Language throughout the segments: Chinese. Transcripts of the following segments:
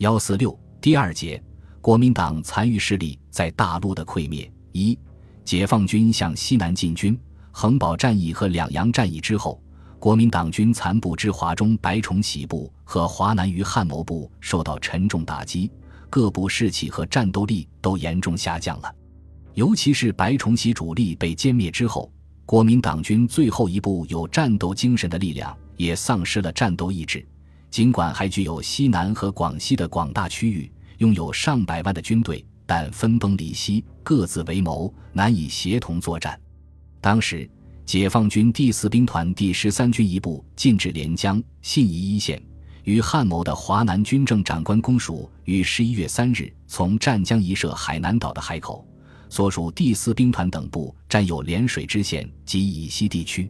幺四六第二节，国民党残余势力在大陆的溃灭。一、解放军向西南进军，横保战役和两阳战役之后，国民党军残部之华中白崇禧部和华南余汉谋部受到沉重打击，各部士气和战斗力都严重下降了。尤其是白崇禧主力被歼灭之后，国民党军最后一部有战斗精神的力量也丧失了战斗意志。尽管还具有西南和广西的广大区域，拥有上百万的军队，但分崩离析，各自为谋，难以协同作战。当时，解放军第四兵团第十三军一部进至连江、信宜一线，与汉谋的华南军政长官公署于十一月三日从湛江移设海南岛的海口，所属第四兵团等部占有涟水支线及以西地区。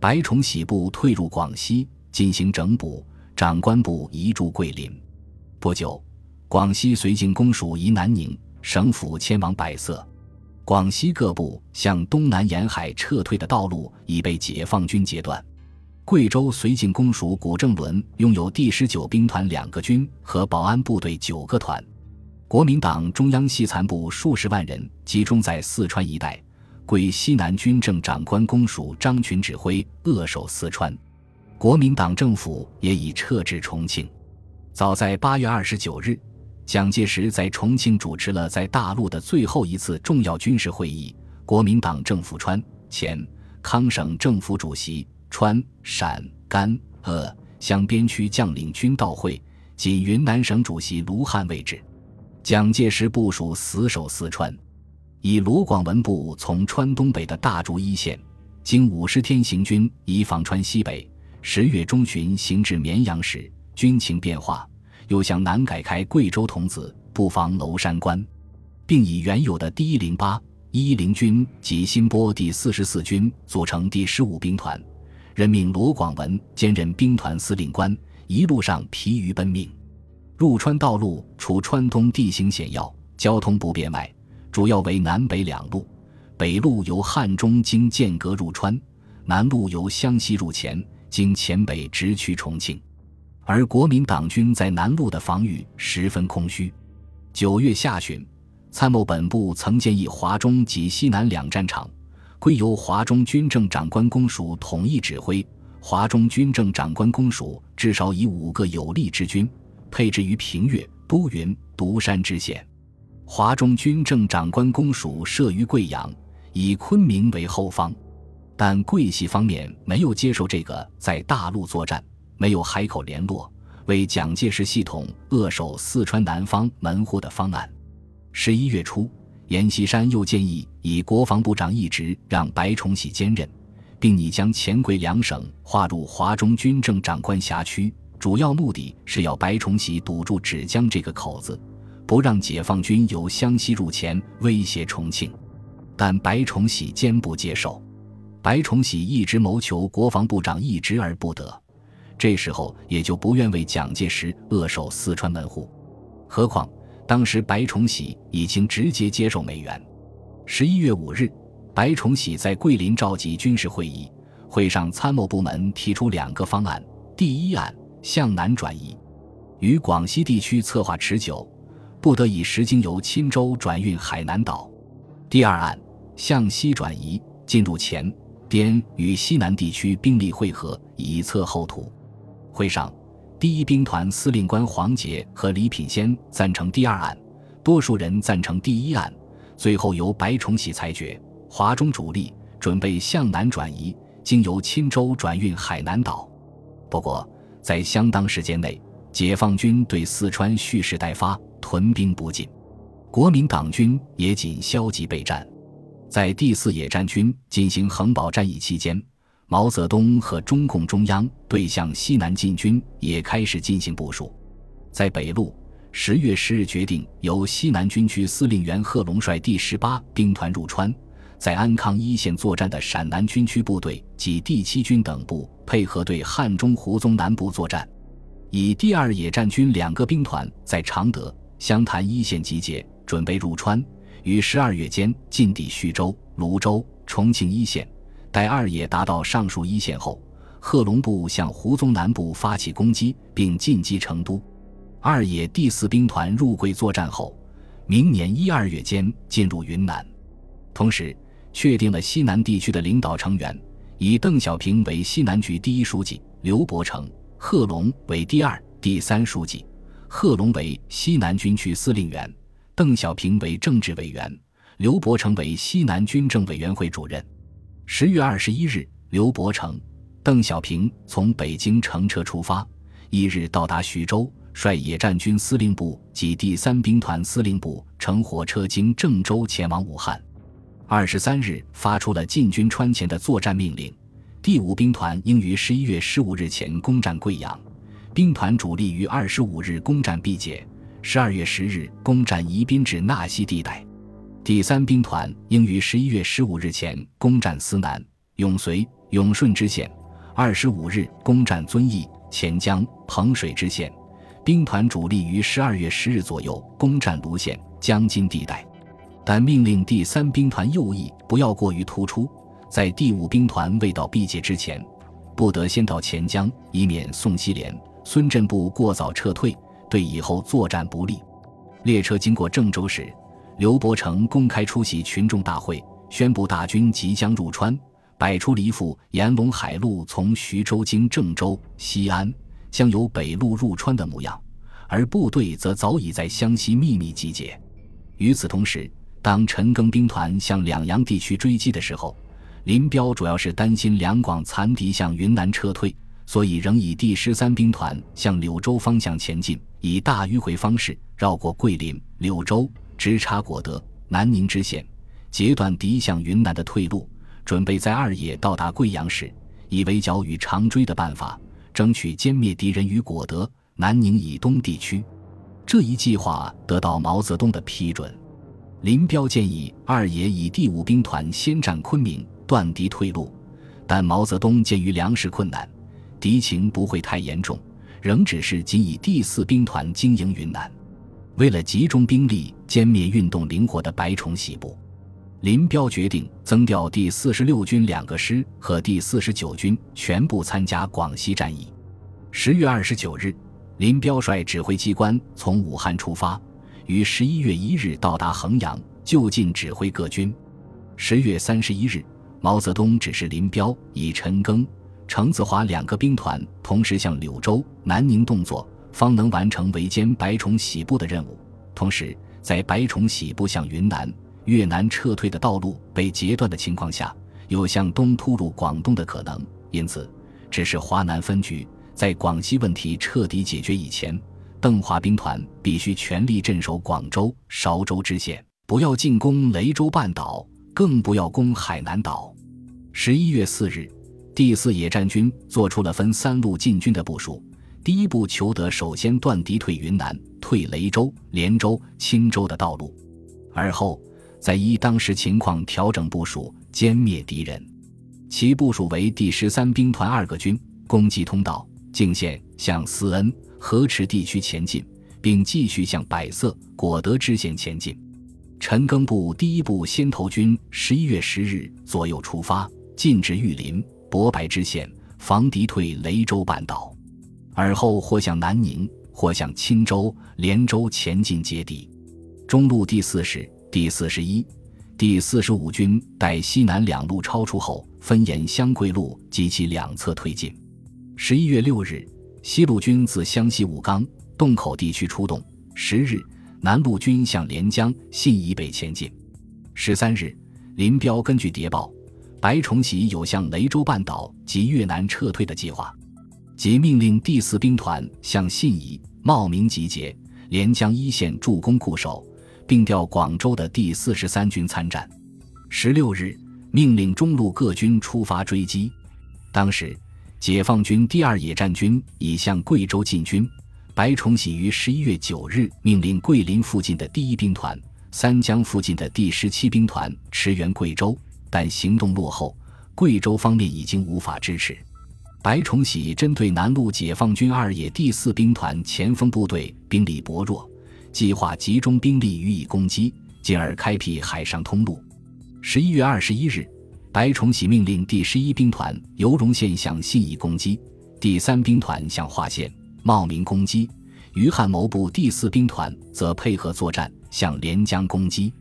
白崇禧部退入广西进行整补。长官部移驻桂林，不久，广西绥靖公署移南宁，省府迁往百色。广西各部向东南沿海撤退的道路已被解放军截断。贵州绥靖公署古正伦拥有第十九兵团两个军和保安部队九个团，国民党中央西残部数十万人集中在四川一带，归西南军政长官公署张群指挥，扼守四川。国民党政府也已撤至重庆。早在八月二十九日，蒋介石在重庆主持了在大陆的最后一次重要军事会议。国民党政府川、黔、康省政府主席川、陕、甘、鄂湘边区将领均到会，仅云南省主席卢汉未至。蒋介石部署死守四川，以卢广文部从川东北的大竹一线，经五十天行军，移防川西北。十月中旬行至绵阳时，军情变化，又向南改开贵州桐梓，布防娄山关，并以原有的第一零八一零军及新拨第四十四军组成第十五兵团，任命罗广文兼任兵团司令官。一路上疲于奔命，入川道路除川东地形险要、交通不便外，主要为南北两路：北路由汉中经剑阁入川，南路由湘西入黔。经黔北直趋重庆，而国民党军在南路的防御十分空虚。九月下旬，参谋本部曾建议华中及西南两战场归由华中军政长官公署统一指挥。华中军政长官公署至少以五个有力之军配置于平越、都匀、独山支线。华中军政长官公署设于贵阳，以昆明为后方。但桂系方面没有接受这个在大陆作战、没有海口联络、为蒋介石系统扼守四川南方门户的方案。十一月初，阎锡山又建议以国防部长一职让白崇禧兼任，并拟将黔桂两省划入华中军政长官辖区，主要目的是要白崇禧堵住芷江这个口子，不让解放军由湘西入黔威胁重庆。但白崇禧坚不接受。白崇禧一直谋求国防部长一职而不得，这时候也就不愿为蒋介石扼守四川门户。何况当时白崇禧已经直接接受美元。十一月五日，白崇禧在桂林召集军事会议，会上参谋部门提出两个方案：第一案向南转移，与广西地区策划持久，不得已时经由钦州转运海南岛；第二案向西转移，进入黔。滇与西南地区兵力会合，以测后土。会上，第一兵团司令官黄杰和李品仙赞成第二案，多数人赞成第一案。最后由白崇禧裁决，华中主力准备向南转移，经由钦州转运海南岛。不过，在相当时间内，解放军对四川蓄势待发，屯兵不进，国民党军也仅消极备战。在第四野战军进行横保战役期间，毛泽东和中共中央对向西南进军也开始进行部署。在北路，十月十日决定由西南军区司令员贺龙率第十八兵团入川，在安康一线作战的陕南军区部队及第七军等部配合对汉中胡宗南部作战，以第二野战军两个兵团在常德、湘潭一线集结，准备入川。于十二月间进抵徐州、泸州、重庆一线，待二野达到上述一线后，贺龙部向胡宗南部发起攻击，并进击成都。二野第四兵团入桂作战后，明年一二月间进入云南，同时确定了西南地区的领导成员，以邓小平为西南局第一书记，刘伯承、贺龙为第二、第三书记，贺龙为西南军区司令员，邓小平为政治委员，刘伯承为西南军政委员会主任。十月二十一日，刘伯承、邓小平从北京乘车出发，一日到达徐州。率野战军司令部及第三兵团司令部乘火车经郑州前往武汉。二十三日发出了进军川前的作战命令。第五兵团应于十一月十五日前攻占贵阳，兵团主力于二十五日攻占毕节，十二月十日攻占宜宾至纳西地带。第三兵团应于十一月十五日前攻占思南、永绥、永顺支线，二十五日攻占遵义、潜江、彭水支线。兵团主力于十二月十日左右攻占泸县、江津地带，但命令第三兵团右翼不要过于突出，在第五兵团未到毕节之前，不得先到钱江，以免宋希濂、孙振部过早撤退，对以后作战不利。列车经过郑州时，刘伯承公开出席群众大会，宣布大军即将入川，摆出了一副沿陇海路从徐州经郑州、西安。将由北路入川的模样，而部队则早已在湘西秘密集结。与此同时，当陈赓兵团向两阳地区追击的时候，林彪主要是担心两广残敌向云南撤退，所以仍以第十三兵团向柳州方向前进，以大迂回方式绕过桂林、柳州，直插果德、南宁支线，截断敌向云南的退路，准备在二野到达贵阳时，以围剿与长追的办法。争取歼灭敌人于果德、南宁以东地区，这一计划得到毛泽东的批准。林彪建议二野以第五兵团先占昆明，断敌退路，但毛泽东鉴于粮食困难，敌情不会太严重，仍只是仅以第四兵团经营云南。为了集中兵力歼灭运动灵活的白崇禧部。林彪决定增调第四十六军两个师和第四十九军全部参加广西战役。十月二十九日，林彪率指挥机关从武汉出发，于十一月一日到达衡阳，就近指挥各军。十月三十一日，毛泽东指示林彪以陈赓、程子华两个兵团同时向柳州、南宁动作，方能完成围歼白崇禧部的任务。同时，在白崇禧部向云南。越南撤退的道路被截断的情况下，有向东突入广东的可能，因此，只是华南分局在广西问题彻底解决以前，邓华兵团必须全力镇守广州、韶州支线，不要进攻雷州半岛，更不要攻海南岛。十一月四日，第四野战军做出了分三路进军的部署：第一步求得首先断敌退云南、退雷州、连州、钦州的道路，而后。再依当时情况调整部署，歼灭敌人。其部署为第十三兵团二个军攻击通道、泾县，向思恩、河池地区前进，并继续向百色、果德支线前进。陈赓部第一部先头军十一月十日左右出发，进至玉林、博白支线，防敌退雷州半岛，而后或向南宁，或向钦州、连州前进接敌。中路第四师。第四十一、第四十五军待西南两路超出后，分沿湘桂路及其两侧推进。十一月六日，西路军自湘西武冈、洞口地区出动。十日，南路军向连江、信以北前进。十三日，林彪根据谍报，白崇禧有向雷州半岛及越南撤退的计划，即命令第四兵团向信宜、茂名集结，连江一线驻攻固守。并调广州的第四十三军参战。十六日，命令中路各军出发追击。当时，解放军第二野战军已向贵州进军。白崇禧于十一月九日命令桂林附近的第一兵团、三江附近的第十七兵团驰援贵州，但行动落后，贵州方面已经无法支持。白崇禧针对南路解放军二野第四兵团前锋部队兵力薄弱。计划集中兵力予以攻击，进而开辟海上通路。十一月二十一日，白崇禧命令第十一兵团由荣县向信义攻击，第三兵团向化县、茂名攻击，余汉谋部第四兵团则配合作战，向连江攻击。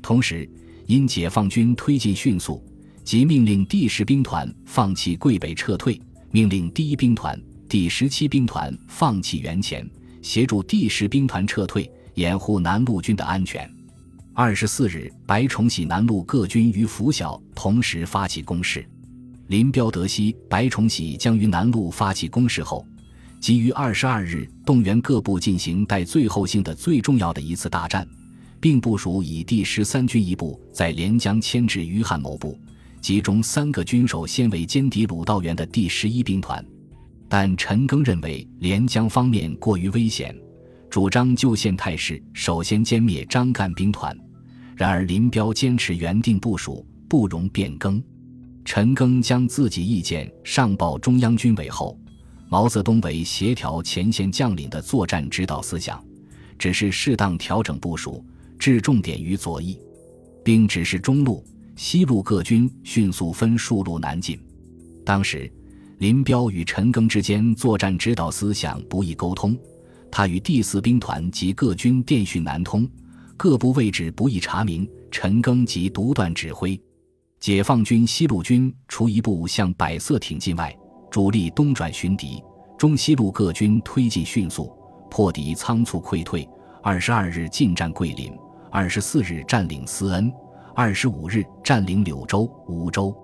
同时，因解放军推进迅速，即命令第十兵团放弃桂北撤退，命令第一兵团、第十七兵团放弃援前，协助第十兵团撤退，掩护南路军的安全。二十四日，白崇禧南路各军于拂晓同时发起攻势。林彪得悉白崇禧将于南路发起攻势后，即于二十二日动员各部进行带最后性的最重要的一次大战，并部署以第十三军一部在连江牵制余汉谋部，集中三个军首先为歼敌鲁道元的第十一兵团。但陈赓认为连江方面过于危险，主张就县态势首先歼灭张干兵团。然而，林彪坚持原定部署，不容变更。陈赓将自己意见上报中央军委后，毛泽东为协调前线将领的作战指导思想，只是适当调整部署，置重点于左翼，并指示中路、西路各军迅速分数路南进。当时，林彪与陈赓之间作战指导思想不易沟通，他与第四兵团及各军电讯难通。各部位置不易查明，陈赓即独断指挥。解放军西路军除一部向百色挺进外，主力东转寻敌。中西路各军推进迅速，破敌仓促溃退。二十二日进占桂林，二十四日占领思恩，二十五日占领柳州、梧州。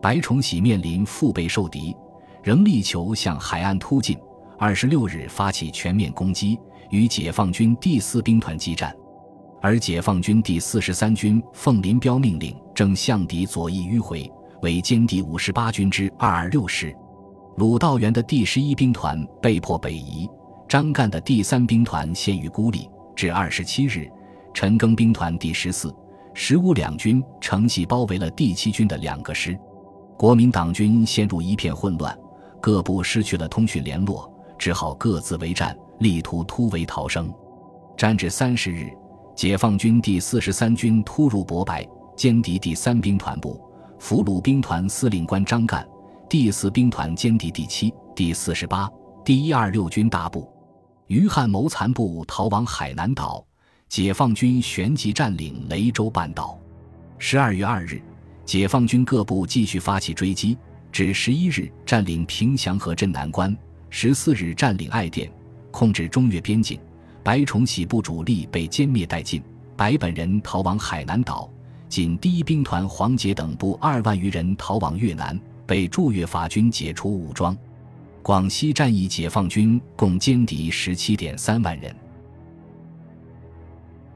白崇禧面临腹背受敌，仍力求向海岸突进。二十六日发起全面攻击，与解放军第四兵团激战。而解放军第四十三军奉林彪命令，正向敌左翼迂回，为歼敌五十八军之二二六师。鲁道元的第十一兵团被迫北移，张干的第三兵团陷于孤立。至二十七日，陈赓兵团第十四、十五两军乘隙包围了第七军的两个师，国民党军陷入一片混乱，各部失去了通讯联络，只好各自为战，力图突围逃生。战至三十日。解放军第四十三军突入博白，歼敌第三兵团部，俘虏兵团司令官张干；第四兵团歼敌第七、第四十八、第一二六军大部，余汉谋残部逃往海南岛。解放军旋即占领雷州半岛。十二月二日，解放军各部继续发起追击，至十一日占领平祥和镇南关，十四日占领爱店，控制中越边境。白崇禧部主力被歼灭殆尽，白本人逃往海南岛，仅第一兵团黄杰等部二万余人逃往越南，被驻越法军解除武装。广西战役，解放军共歼敌十七点三万人。